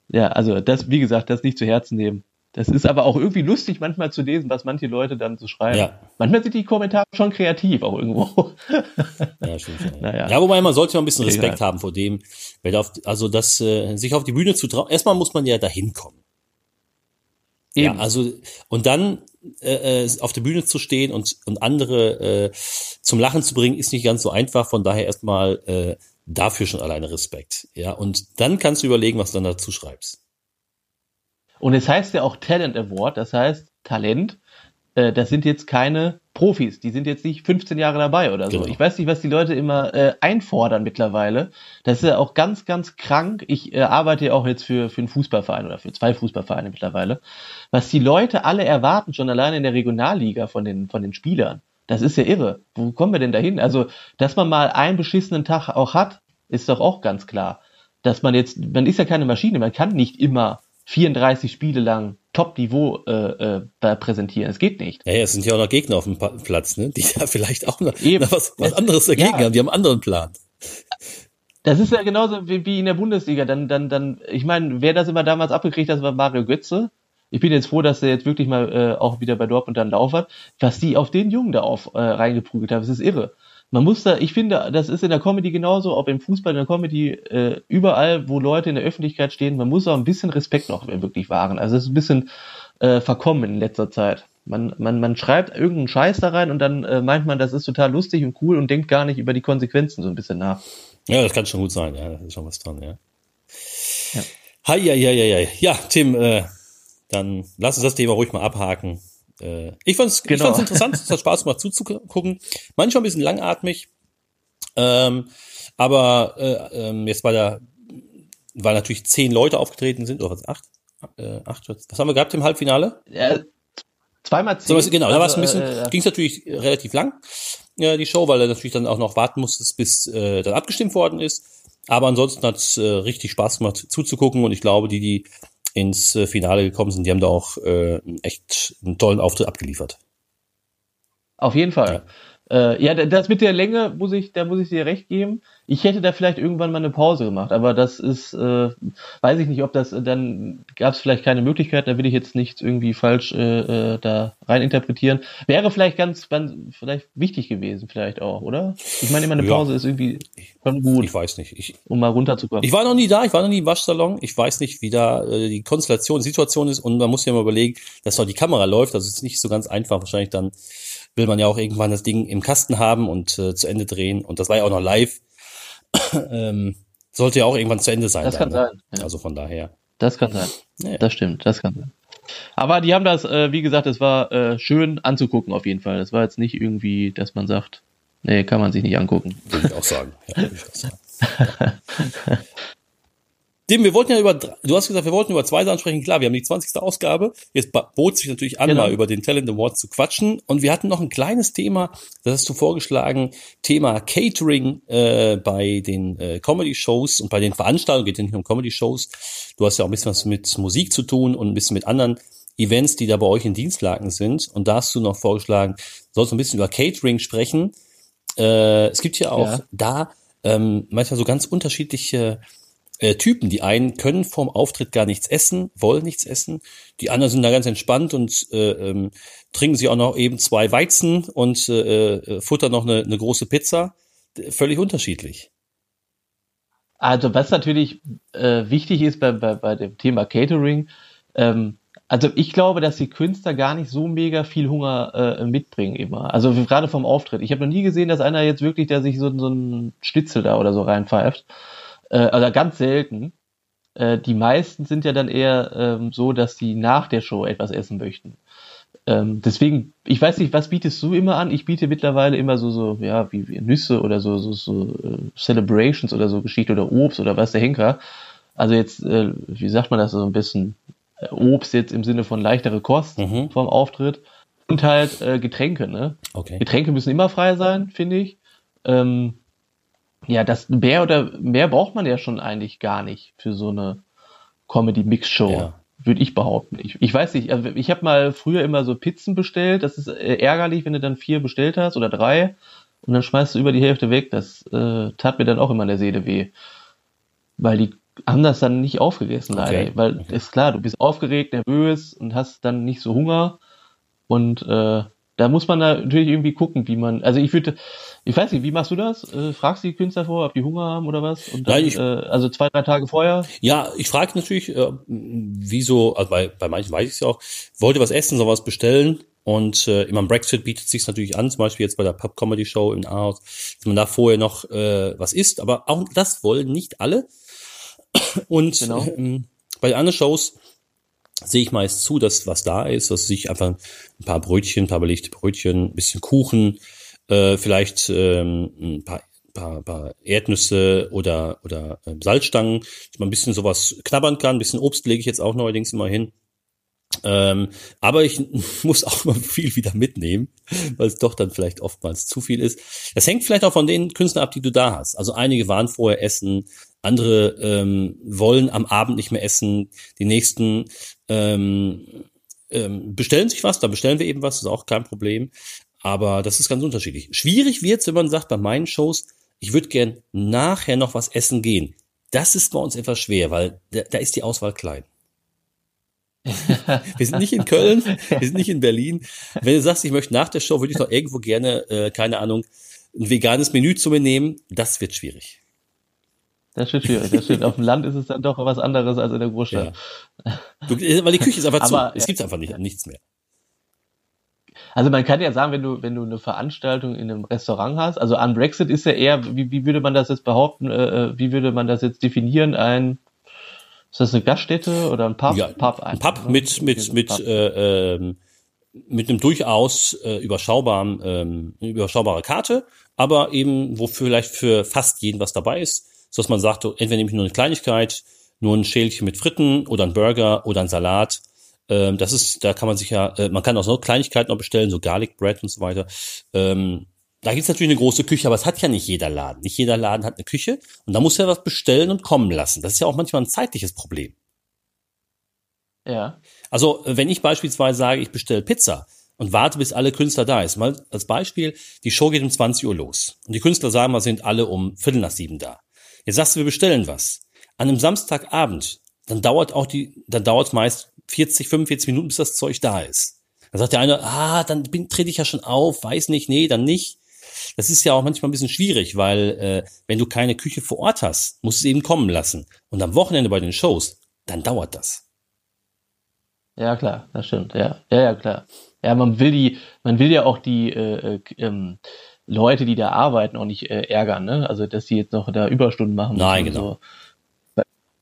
Ja, also das, wie gesagt, das nicht zu Herzen nehmen. Das ist aber auch irgendwie lustig, manchmal zu lesen, was manche Leute dann so schreiben. Ja. Manchmal sind die Kommentare schon kreativ auch irgendwo. ja, stimmt. Ja. Naja. ja, wobei man sollte ja ein bisschen Respekt ja. haben vor dem, weil auf, also das, äh, sich auf die Bühne zu trauen. Erstmal muss man ja dahin kommen. Eben. Ja, also und dann äh, äh, auf der Bühne zu stehen und, und andere äh, zum Lachen zu bringen, ist nicht ganz so einfach. Von daher erstmal äh, dafür schon alleine Respekt. Ja, und dann kannst du überlegen, was du dann dazu schreibst. Und es heißt ja auch Talent Award, das heißt Talent äh, das sind jetzt keine Profis, die sind jetzt nicht 15 Jahre dabei oder so. Genau. Ich weiß nicht, was die Leute immer äh, einfordern mittlerweile. Das ist ja auch ganz, ganz krank. Ich äh, arbeite ja auch jetzt für, für einen Fußballverein oder für zwei Fußballvereine mittlerweile. Was die Leute alle erwarten, schon alleine in der Regionalliga von den, von den Spielern. Das ist ja irre. Wo kommen wir denn dahin? Also, dass man mal einen beschissenen Tag auch hat, ist doch auch ganz klar. Dass man jetzt, man ist ja keine Maschine, man kann nicht immer 34 Spiele lang Top-Niveau äh, äh, präsentieren. Es geht nicht. Ja, ja, es sind ja auch noch Gegner auf dem Platz, ne? die ja vielleicht auch noch, noch was, was anderes dagegen ja. haben. Die haben einen anderen Plan. Das ist ja genauso wie, wie in der Bundesliga. Dann, dann, dann, ich meine, wer das immer damals abgekriegt hat, war Mario Götze. Ich bin jetzt froh, dass er jetzt wirklich mal äh, auch wieder bei Dortmund dann Lauf hat. Was die auf den Jungen da auf äh, reingeprügelt haben, das ist irre man muss da, ich finde, das ist in der Comedy genauso, ob im Fußball, in der Comedy, äh, überall, wo Leute in der Öffentlichkeit stehen, man muss auch ein bisschen Respekt noch wirklich wahren. Also es ist ein bisschen äh, verkommen in letzter Zeit. Man, man, man schreibt irgendeinen Scheiß da rein und dann äh, meint man, das ist total lustig und cool und denkt gar nicht über die Konsequenzen so ein bisschen nach. Ja, das kann schon gut sein, ja, da ist schon was dran, ja. Ja, hi, ja, ja, ja, ja. Ja, Tim, äh, dann lass uns das Thema ruhig mal abhaken. Äh, ich fand es genau. interessant, es hat Spaß gemacht zuzugucken. Manchmal ein bisschen langatmig, Ähm, aber äh, ähm, jetzt bei der, weil natürlich zehn Leute aufgetreten sind, oder was, acht? Äh, acht was haben wir gehabt im Halbfinale? Ja, zweimal zehn. So, genau, da war es ein bisschen, äh, ging es natürlich relativ lang, ja, die Show, weil er natürlich dann auch noch warten musste, bis äh, dann abgestimmt worden ist. Aber ansonsten hat es äh, richtig Spaß gemacht zuzugucken und ich glaube, die, die ins äh, Finale gekommen sind, die haben da auch äh, echt einen tollen Auftritt abgeliefert. Auf jeden Fall. Ja. Äh, ja, das mit der Länge muss ich, da muss ich dir recht geben. Ich hätte da vielleicht irgendwann mal eine Pause gemacht, aber das ist, äh, weiß ich nicht, ob das, dann gab es vielleicht keine Möglichkeit, da will ich jetzt nichts irgendwie falsch äh, äh, da rein interpretieren. Wäre vielleicht ganz, ganz, vielleicht wichtig gewesen, vielleicht auch, oder? Ich meine immer, eine Pause ja. ist irgendwie schon gut. Ich weiß nicht. Ich, um mal runterzukommen. Ich war noch nie da, ich war noch nie im Waschsalon. Ich weiß nicht, wie da äh, die Konstellation, die Situation ist und man muss ja mal überlegen, dass noch die Kamera läuft. Das ist nicht so ganz einfach, wahrscheinlich dann will man ja auch irgendwann das Ding im Kasten haben und äh, zu Ende drehen. Und das war ja auch noch live. ähm, sollte ja auch irgendwann zu Ende sein. Das dann, kann ne? sein. Ja. Also von daher. Das kann sein. Ja. Das stimmt, das kann sein. Aber die haben das, äh, wie gesagt, es war äh, schön anzugucken auf jeden Fall. Das war jetzt nicht irgendwie, dass man sagt, nee, kann man sich nicht angucken. Würde ich auch sagen. Ja, würde ich auch sagen. Dem, wir wollten ja über, du hast gesagt, wir wollten über zwei Sachen sprechen. Klar, wir haben die 20. Ausgabe. Jetzt bot sich natürlich an, genau. mal über den Talent Award zu quatschen. Und wir hatten noch ein kleines Thema, das hast du vorgeschlagen, Thema Catering äh, bei den äh, Comedy-Shows und bei den Veranstaltungen, geht ja nicht um Comedy-Shows. Du hast ja auch ein bisschen was mit Musik zu tun und ein bisschen mit anderen Events, die da bei euch in Dienstlagen sind. Und da hast du noch vorgeschlagen, sollst du ein bisschen über Catering sprechen. Äh, es gibt ja auch ja. da ähm, manchmal so ganz unterschiedliche äh, Typen. Die einen können vorm Auftritt gar nichts essen, wollen nichts essen. Die anderen sind da ganz entspannt und äh, ähm, trinken sie auch noch eben zwei Weizen und äh, äh, futtern noch eine, eine große Pizza. Völlig unterschiedlich. Also was natürlich äh, wichtig ist bei, bei, bei dem Thema Catering, ähm, also ich glaube, dass die Künstler gar nicht so mega viel Hunger äh, mitbringen immer. Also gerade vom Auftritt. Ich habe noch nie gesehen, dass einer jetzt wirklich, der sich so, so einen Schnitzel da oder so reinpfeift äh, oder ganz selten. Äh, die meisten sind ja dann eher ähm, so, dass sie nach der Show etwas essen möchten. Ähm, deswegen, ich weiß nicht, was bietest du immer an? Ich biete mittlerweile immer so, so, ja, wie, wie Nüsse oder so, so, so äh, Celebrations oder so Geschichte oder Obst oder was der Henker. Also jetzt, äh, wie sagt man das so ein bisschen? Äh, Obst jetzt im Sinne von leichtere Kost mhm. vom Auftritt und halt äh, Getränke, ne? Okay. Getränke müssen immer frei sein, finde ich. Ähm, ja, das mehr oder mehr braucht man ja schon eigentlich gar nicht für so eine Comedy-Mix-Show. Ja. Würde ich behaupten. Ich, ich weiß nicht, also ich habe mal früher immer so Pizzen bestellt. Das ist äh, ärgerlich, wenn du dann vier bestellt hast oder drei und dann schmeißt du über die Hälfte weg. Das äh, tat mir dann auch immer in der Seele weh. Weil die haben das dann nicht aufgegessen, leider. Okay. Weil okay. ist klar, du bist aufgeregt, nervös und hast dann nicht so Hunger. Und äh, da muss man natürlich irgendwie gucken, wie man, also ich würde, ich weiß nicht, wie machst du das? Äh, fragst die Künstler vor, ob die Hunger haben oder was? Und dann, Nein, ich, äh, also zwei, drei Tage vorher? Ja, ich frage natürlich, äh, wieso, also bei, bei manchen weiß ich es ja auch, wollte was essen, soll was bestellen. Und äh, immer im Brexit bietet sich natürlich an, zum Beispiel jetzt bei der Pub Comedy Show in Aarhus, dass man da vorher noch äh, was isst. Aber auch das wollen nicht alle. Und genau. ähm, bei anderen Shows sehe ich meist zu, dass was da ist, dass ich einfach ein paar Brötchen, ein paar belegte Brötchen, ein bisschen Kuchen, äh, vielleicht ähm, ein paar, paar, paar Erdnüsse oder, oder äh, Salzstangen, dass man ein bisschen sowas knabbern kann, ein bisschen Obst lege ich jetzt auch neuerdings immer hin. Ähm, aber ich muss auch mal viel wieder mitnehmen, weil es doch dann vielleicht oftmals zu viel ist. Das hängt vielleicht auch von den Künstlern ab, die du da hast. Also einige waren vorher essen, andere ähm, wollen am Abend nicht mehr essen, die nächsten ähm, ähm, bestellen sich was, da bestellen wir eben was, ist auch kein Problem. Aber das ist ganz unterschiedlich. Schwierig wird's, wenn man sagt, bei meinen Shows, ich würde gern nachher noch was essen gehen. Das ist bei uns etwas schwer, weil da, da ist die Auswahl klein. wir sind nicht in Köln, wir sind nicht in Berlin. Wenn du sagst, ich möchte nach der Show, würde ich noch irgendwo gerne, äh, keine Ahnung, ein veganes Menü zu mir nehmen, das wird schwierig. Das wird schwierig. Das stimmt. Auf dem Land ist es dann doch was anderes als in der Großstadt. Ja. Du, weil die Küche ist einfach Aber, zu. Es gibt einfach nicht, nichts mehr. Also man kann ja sagen, wenn du, wenn du eine Veranstaltung in einem Restaurant hast, also an Brexit ist ja eher, wie, wie würde man das jetzt behaupten, äh, äh, wie würde man das jetzt definieren, ein, ist das eine Gaststätte oder ein Pub? Ja, Pub ein, Pub mit, mit, mit, äh, ähm, mit einem durchaus äh, überschaubaren, ähm, überschaubare Karte, aber eben, wo vielleicht für fast jeden was dabei ist, so dass man sagt, entweder nehme ich nur eine Kleinigkeit, nur ein Schälchen mit Fritten oder ein Burger oder ein Salat. Ähm, das ist, da kann man sich ja, äh, man kann auch so Kleinigkeiten noch bestellen, so Garlic Bread und so weiter. Ähm, da gibt's natürlich eine große Küche, aber es hat ja nicht jeder Laden. Nicht jeder Laden hat eine Küche und da muss er was bestellen und kommen lassen. Das ist ja auch manchmal ein zeitliches Problem. Ja. Also, wenn ich beispielsweise sage, ich bestelle Pizza und warte, bis alle Künstler da ist. Mal als Beispiel, die Show geht um 20 Uhr los. Und die Künstler sagen, wir sind alle um Viertel nach sieben da. Jetzt sagst du, wir bestellen was. An einem Samstagabend, dann dauert auch die, dann dauert meist 40, 45 Minuten, bis das Zeug da ist. Dann sagt der eine, ah, dann bin, trete ich ja schon auf, weiß nicht, nee, dann nicht. Das ist ja auch manchmal ein bisschen schwierig, weil äh, wenn du keine Küche vor Ort hast, musst du es eben kommen lassen. Und am Wochenende bei den Shows, dann dauert das. Ja, klar, das stimmt. Ja, ja, ja, klar. Ja, man will die, man will ja auch die äh, äh, ähm, Leute, die da arbeiten, auch nicht äh, ärgern, ne? Also, dass sie jetzt noch da Überstunden machen. Nein, genau. So.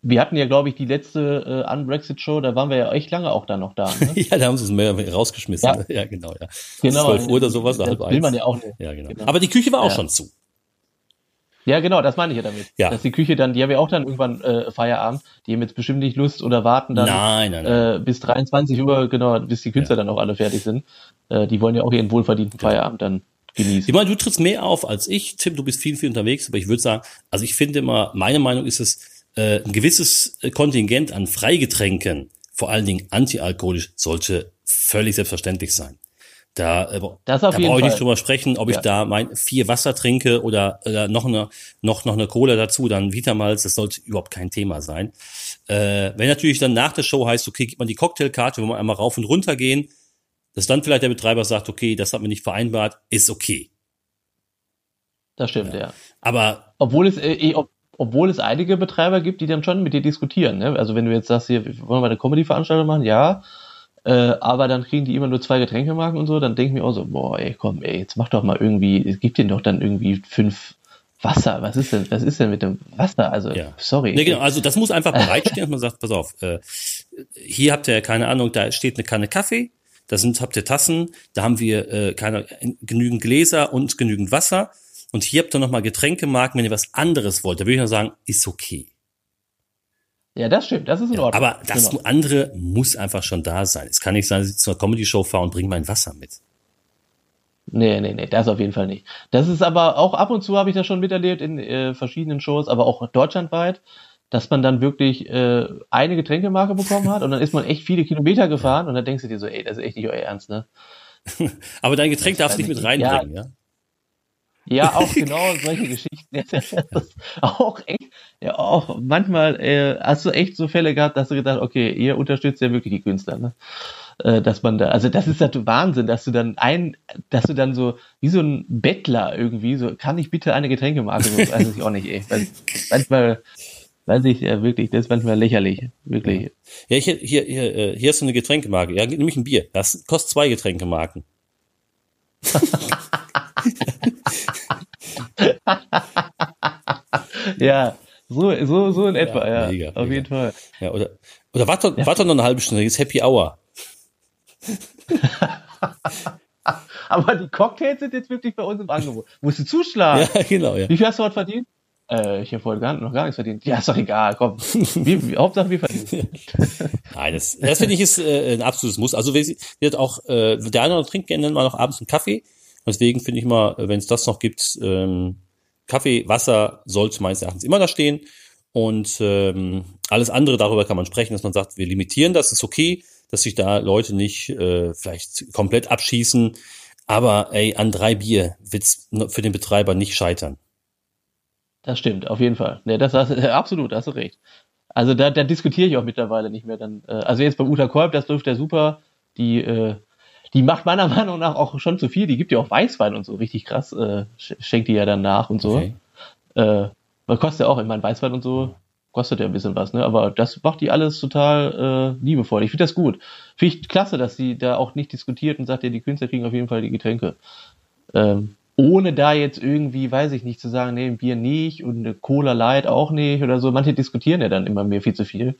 Wir hatten ja, glaube ich, die letzte äh, Unbrexit-Show, da waren wir ja echt lange auch da noch da. Ne? ja, da haben sie es mehr rausgeschmissen. Ja, ja genau, ja. Genau. 12 Uhr oder sowas, das halb will eins. man ja auch nicht. Ja, genau. Genau. Aber die Küche war auch Ja. schon zu. Ja, genau, das meine ich ja damit. Ja. Dass die Küche dann, die haben ja auch dann irgendwann äh, Feierabend, die haben jetzt bestimmt nicht Lust oder warten dann Nein, nein, nein. äh, bis 23 Uhr, genau, bis die Künstler dann auch alle fertig sind. Äh, die wollen ja auch ihren wohlverdienten Feierabend dann genießen. Ich meine, du trittst mehr auf als ich. Tim, du bist viel, viel unterwegs, aber ich würde sagen, also ich finde immer, meine Meinung ist es, äh, ein gewisses Kontingent an Freigetränken, vor allen Dingen antialkoholisch, sollte völlig selbstverständlich sein. Da, äh, Das auf da jeden brauche ich nicht Fall. drüber sprechen, ob ich Ja. da mein vier Wasser trinke oder, oder noch eine noch noch eine Cola dazu, dann Vitamalz, das sollte überhaupt kein Thema sein. Äh, wenn natürlich dann nach der Show heißt, okay, gibt man die Cocktailkarte, wenn wir einmal rauf und runter gehen, dass dann vielleicht der Betreiber sagt, okay, das hat man nicht vereinbart, ist okay. Das stimmt, ja. Aber Obwohl es, äh, eh, ob, obwohl es einige Betreiber gibt, die dann schon mit dir diskutieren. Ne? Also wenn du jetzt sagst, hier, wollen wir eine Comedy-Veranstaltung machen? Ja. Äh, aber dann kriegen die immer nur zwei Getränkemarken und so, dann denke ich mir auch so, boah, ey, komm, ey, jetzt mach doch mal irgendwie, es gibt denen doch dann irgendwie fünf Wasser. Was ist denn, was ist denn mit dem Wasser? Also, Ja. sorry. Nee, genau, also das muss einfach bereitstehen, dass man sagt, pass auf, äh, hier habt ihr, keine Ahnung, da steht eine Kanne Kaffee, da sind, habt ihr Tassen, da haben wir äh, keine, genügend Gläser und genügend Wasser. Und hier habt ihr nochmal Getränkemarken, wenn ihr was anderes wollt. Da würde ich noch sagen, ist okay. Ja, das stimmt, das ist in Ordnung. Aber das Genau. andere muss einfach schon da sein. Es kann nicht sein, dass ich zur Comedy-Show fahre und bringe mein Wasser mit. Nee, nee, nee, das auf jeden Fall nicht. Das ist aber auch ab und zu habe ich das schon miterlebt in äh, verschiedenen Shows, aber auch deutschlandweit, dass man dann wirklich äh, eine Getränkemarke bekommen hat und dann ist man echt viele Kilometer gefahren und dann denkst du dir so, ey, das ist echt nicht euer Ernst, ne? Aber dein Getränk darfst du nicht mit reinbringen, ja? Ja, auch genau solche Geschichten. Auch echt, ja, auch manchmal äh, hast du echt so Fälle gehabt, dass du gedacht, okay, ihr unterstützt ja wirklich die Künstler, ne? Äh, dass man da, also das ist halt Wahnsinn, dass du dann ein, dass du dann so, wie so ein Bettler irgendwie, so, kann ich bitte eine Getränkemarke, so, weiß ich auch nicht, ey. Manchmal, weiß ich, ja, wirklich, das ist manchmal lächerlich, wirklich. Ja, hier, hier, hier, äh, hier hast du eine Getränkemarke. Ja, nämlich ein Bier. Das kostet zwei Getränkemarken. Ja, so, so, so in etwa, Ja, ja, mega, auf mega. jeden Fall. Ja, oder, oder warte, warte noch eine halbe Stunde, jetzt Happy Hour. Aber die Cocktails sind jetzt wirklich bei uns im Angebot. Musst du zuschlagen. Ja, genau, ja. Wie viel hast du heute verdient? Äh, ich habe heute gar, noch gar nichts verdient. Ja, ist doch egal, komm. Wir, wir, Hauptsache wir verdienen. Nein, das, das finde ich ist äh, ein absolutes Muss. Also wir wird auch, äh, der eine oder andere trinkt gerne mal noch abends einen Kaffee. Deswegen finde ich mal, wenn es das noch gibt, ähm, Kaffee, Wasser sollte meines Erachtens immer da stehen. Und ähm, alles andere, darüber kann man sprechen, dass man sagt, wir limitieren das, ist okay, dass sich da Leute nicht äh, vielleicht komplett abschießen. Aber ey, an drei Bier wird's für den Betreiber nicht scheitern. Das stimmt, auf jeden Fall. Nee, das hast, absolut, hast du recht. Also da, da diskutiere ich auch mittlerweile nicht mehr. Dann, äh, also jetzt bei Uta Kolb, das läuft ja super. Die, äh, die macht meiner Meinung nach auch schon zu viel. Die gibt ja auch Weißwein und so, richtig krass. Äh, sch- schenkt die ja dann nach und so. Okay. Äh, weil kostet ja auch, ich meine, Weißwein und so kostet ja ein bisschen was, ne? Aber das macht die alles total äh, liebevoll. Ich finde das gut. Finde ich klasse, dass sie da auch nicht diskutiert und sagt, ja, die Künstler kriegen auf jeden Fall die Getränke. Ähm, ohne da jetzt irgendwie, weiß ich nicht, zu sagen, nee, ein Bier nicht und eine Cola Light auch nicht oder so. Manche diskutieren ja dann immer mehr viel zu viel.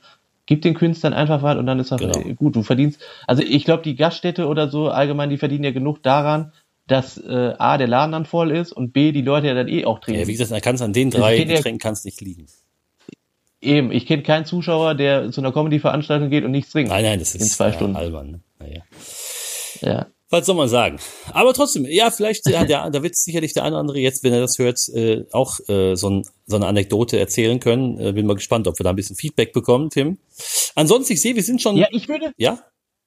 Gib den Künstlern einfach was und dann ist das Genau. äh, gut. Du verdienst, also ich glaube, die Gaststätte oder so allgemein, die verdienen ja genug daran, dass äh, A, der Laden dann voll ist und B, die Leute ja dann eh auch trinken. Ja, wie gesagt, da kannst an den drei geht ja- Getränken kannst nicht liegen. Eben, ich kenne keinen Zuschauer, der zu einer Comedy-Veranstaltung geht und nichts trinkt. Nein, nein, das In ist zwei ja, Stunden. albern. Ne? Naja. Ja. Was soll man sagen? Aber trotzdem, ja, vielleicht, ja, der, da wird sicherlich der eine oder andere jetzt, wenn er das hört, äh, auch äh, so, ein, so eine Anekdote erzählen können. Äh, bin mal gespannt, ob wir da ein bisschen Feedback bekommen, Tim. Ansonsten, ich sehe, wir sind schon. ja, ich würde, ja?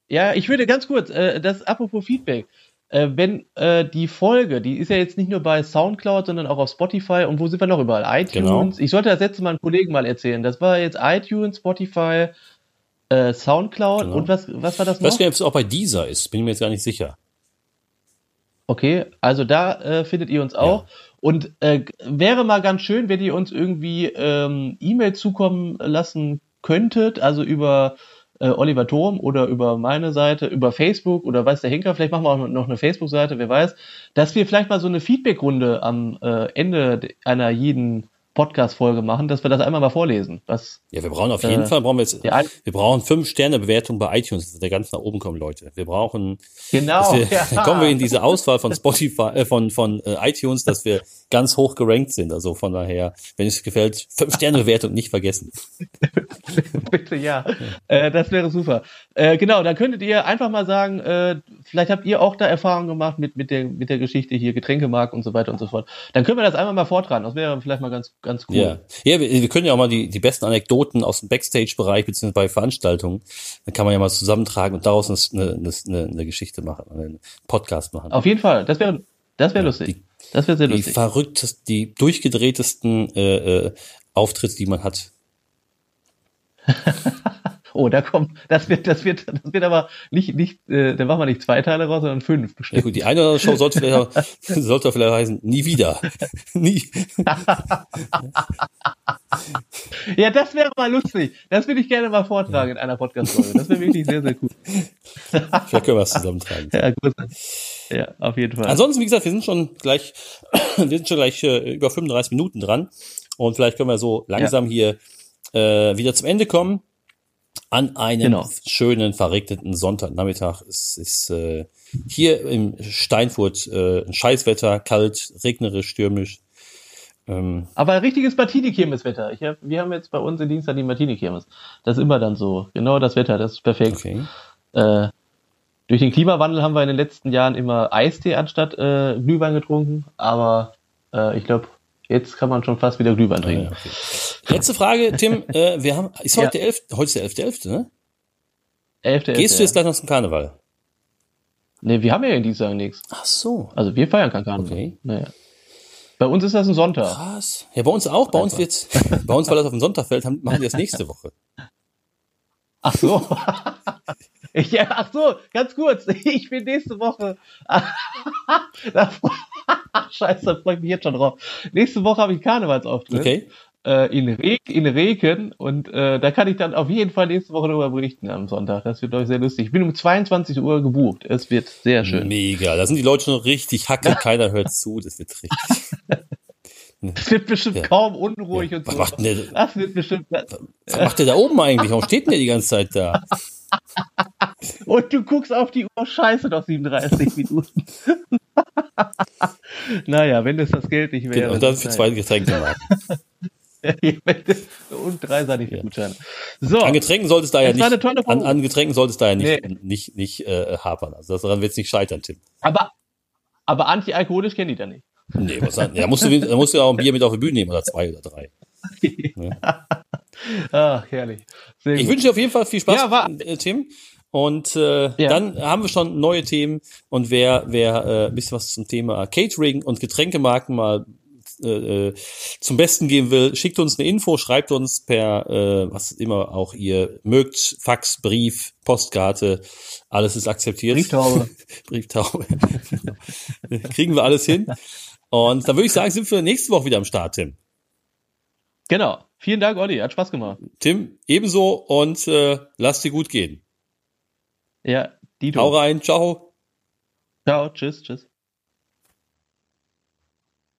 Ja, ich würde ganz kurz, äh, das apropos Feedback. Äh, wenn äh, die Folge, die ist ja jetzt nicht nur bei Soundcloud, sondern auch auf Spotify und wo sind wir noch überall? iTunes. Genau. Ich sollte das letzte Mal einen Kollegen mal erzählen. Das war jetzt iTunes, Spotify, äh, Soundcloud Genau. und was, was war das Ich weiß noch? gar nicht, ob es auch bei dieser ist. Bin ich mir jetzt gar nicht sicher. Okay, also da äh, findet ihr uns auch. Und äh, wäre mal ganz schön, wenn ihr uns irgendwie ähm, E-Mail zukommen lassen könntet, also über äh, Oliver Turm oder über meine Seite, über Facebook oder weiß der Henker, vielleicht machen wir auch noch eine Facebook-Seite, wer weiß, dass wir vielleicht mal so eine Feedback-Runde am äh, Ende de- einer jeden Podcast-Folge machen, dass wir das einmal mal vorlesen. Was Ja, wir brauchen auf jeden Äh, Fall, brauchen wir jetzt, wir brauchen fünf Sterne Bewertung bei iTunes, dass wir ganz nach oben kommen, Leute. Wir brauchen, genau, wir, ja. kommen wir in diese Auswahl von Spotify, äh, von, von äh, iTunes, dass wir ganz hoch gerankt sind. Also von daher, wenn es gefällt, fünf Sterne Bewertung nicht vergessen. Bitte, ja. Äh, das wäre super. Äh, genau, dann könntet ihr einfach mal sagen, äh, vielleicht habt ihr auch da Erfahrungen gemacht mit, mit, der, mit der Geschichte hier, Getränkemarkt und so weiter und so fort. Dann können wir das einmal mal vortragen. Das wäre vielleicht mal ganz, ganz cool. Ja, ja wir, wir können ja auch mal die, die besten Anekdoten aus dem Backstage-Bereich beziehungsweise bei Veranstaltungen, dann kann man ja mal zusammentragen und daraus eine, eine, eine, Geschichte machen, einen Podcast machen. Auf jeden Fall. Das wäre, das wäre lustig. die- das wäre sehr die lustig. verrücktesten, die durchgedrehtesten äh, äh, Auftritte, die man hat. Oh, da kommt, das wird, das wird, das wird aber nicht, nicht, äh, da machen wir nicht zwei Teile raus, sondern fünf Ja bestimmt. gut, die eine oder andere Show sollte vielleicht, sollte vielleicht heißen, nie wieder. nie. Ja, das wäre mal lustig. Das würde ich gerne mal vortragen in einer Podcast-Folge. Das wäre wirklich sehr, sehr cool. Vielleicht können wir das zusammentragen. Ja, gut. Ja, auf jeden Fall. Ansonsten, wie gesagt, wir sind schon gleich, wir sind schon gleich äh, über 35 Minuten dran. Und vielleicht können wir so langsam hier äh, wieder zum Ende kommen. An einem Genau. schönen, verregneten Sonntagnachmittag. Es ist äh, hier im Steinfurt äh, ein Scheißwetter, kalt, regnerisch, stürmisch. Ähm, Aber richtiges Martini-Kirmes-Wetter. Hab, wir haben jetzt bei uns in Dienstag die Martini-Kirmes. Das ist immer dann so. Genau das Wetter, das ist perfekt. okay. Äh, durch den Klimawandel haben wir in den letzten Jahren immer Eistee anstatt äh, Glühwein getrunken. Aber äh, ich glaube, jetzt kann man schon fast wieder Glühwein Ja, trinken. okay. Letzte Frage, Tim. Äh, wir haben, ist heute Ja. der 11. Heute ist der 11.11., ne? Elfte, Gehst du elfte, jetzt gleich noch zum Karneval? Nee, wir haben ja in Dienstag nichts. Ach so. Also wir feiern kein Karneval. Okay. Naja. Bei uns ist das ein Sonntag. Krass. Ja, bei uns auch. Bei uns wird's, bei uns, weil das auf den Sonntag fällt, haben, machen wir das nächste Woche. Ach so. Ich, ja, ach so, ganz kurz. Ich bin nächste Woche. Scheiße, da freue ich mich jetzt schon drauf. Nächste Woche habe ich Karnevalsauftritt. Okay. Äh, in, Re in Reken und äh, da kann ich dann auf jeden Fall nächste Woche darüber berichten am Sonntag. Das wird euch sehr lustig. Ich bin um 22 Uhr gebucht. Es wird sehr schön. Mega. Da sind die Leute schon richtig hacke. Keiner hört zu. Das wird richtig. Es wird bestimmt Ja. kaum unruhig und Was so. macht denn der, Das wird bestimmt. was macht der da oben eigentlich? Warum steht denn der die ganze Zeit da? Und du guckst auf die Uhr, scheiße, noch 37 Minuten. naja, wenn es das Geld nicht wäre. Genau, und dann für zwei Getränke machen. und drei Sanitätsgutscheine. So, An Getränken sollte es da ja nicht, an, an Getränken sollte es da ja nicht, Nee. nicht, nicht äh, hapern. Also daran wird es nicht scheitern, Tim. aber, aber antialkoholisch kenne ich da nicht. Nee, was dann? Ja, musst du, da musst du ja auch ein Bier mit auf die Bühne nehmen oder zwei oder drei. Ach, herrlich. Sehr Ich gut. wünsche dir auf jeden Fall viel Spaß, Ja, war- äh, Tim. Und äh, Ja. dann haben wir schon neue Themen. Und wer, wer äh, ein bisschen was zum Thema Catering und Getränkemarken mal äh, zum Besten geben will, schickt uns eine Info, schreibt uns per äh, was immer auch ihr mögt, Fax, Brief, Postkarte, alles ist akzeptiert. Brieftaube. Brieftaube. Kriegen wir alles hin. Und dann würde ich sagen, sind wir nächste Woche wieder am Start, Tim. Genau. Vielen Dank, Olli. Hat Spaß gemacht. Tim, ebenso und äh, lass dir gut gehen. Ja, Dito. Hau rein, ciao. Ciao, tschüss, tschüss.